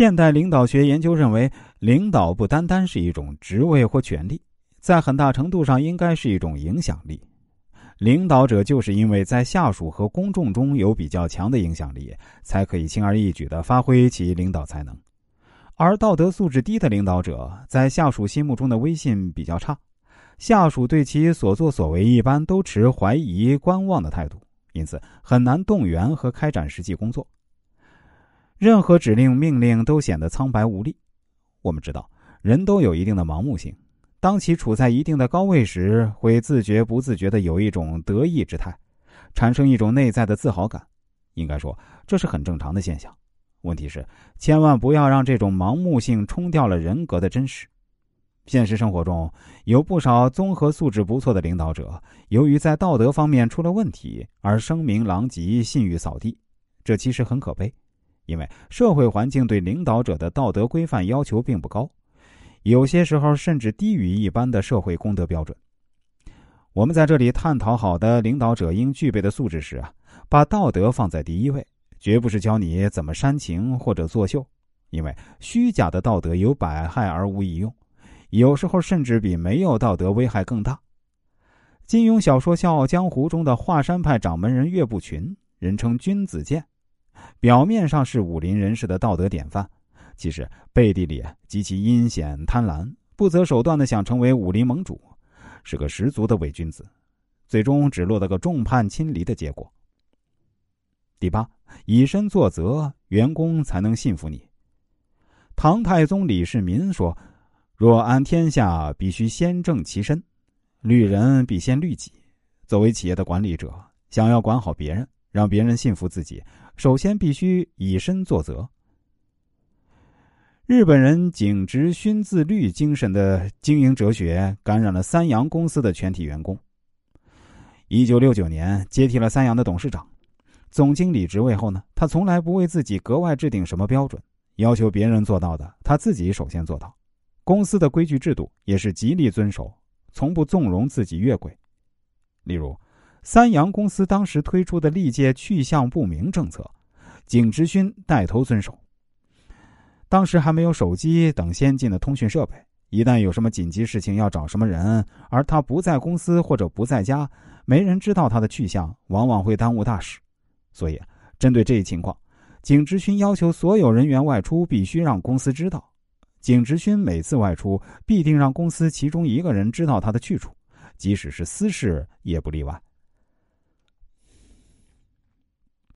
现代领导学研究认为，领导不单单是一种职位或权利，在很大程度上应该是一种影响力。领导者就是因为在下属和公众中有比较强的影响力，才可以轻而易举地发挥其领导才能。而道德素质低的领导者，在下属心目中的威信比较差，下属对其所作所为一般都持怀疑、观望的态度，因此很难动员和开展实际工作。任何指令命令都显得苍白无力。我们知道，人都有一定的盲目性，当其处在一定的高位时，会自觉不自觉的有一种得意之态，产生一种内在的自豪感。应该说，这是很正常的现象。问题是，千万不要让这种盲目性冲掉了人格的真实。现实生活中，有不少综合素质不错的领导者，由于在道德方面出了问题而声名狼藉、信誉扫地，这其实很可悲。因为社会环境对领导者的道德规范要求并不高，有些时候甚至低于一般的社会公德标准。我们在这里探讨好的领导者应具备的素质时啊，把道德放在第一位，绝不是教你怎么煽情或者作秀，因为虚假的道德有百害而无一用，有时候甚至比没有道德危害更大。金庸小说《笑傲江湖》中的华山派掌门人岳不群，人称君子剑。表面上是武林人士的道德典范，其实背地里极其阴险贪婪，不择手段的想成为武林盟主，是个十足的伪君子，最终只落得个众叛亲离的结果。第八，以身作则，员工才能信服你。唐太宗李世民说：“若安天下，必须先正其身，虑人必先虑己。”作为企业的管理者，想要管好别人。让别人信服自己，首先必须以身作则。日本人井直勋自律精神的经营哲学感染了三洋公司的全体员工。一九六九年接替了三洋的董事长、总经理职位后呢，他从来不为自己格外制定什么标准，要求别人做到的，他自己首先做到。公司的规矩制度也是极力遵守，从不纵容自己越轨。例如。三洋公司当时推出的历届去向不明政策，景之勋带头遵守。当时还没有手机等先进的通讯设备，一旦有什么紧急事情要找什么人，而他不在公司或者不在家，没人知道他的去向，往往会耽误大事。所以，针对这一情况，景之勋要求所有人员外出必须让公司知道。景之勋每次外出，必定让公司其中一个人知道他的去处，即使是私事也不例外。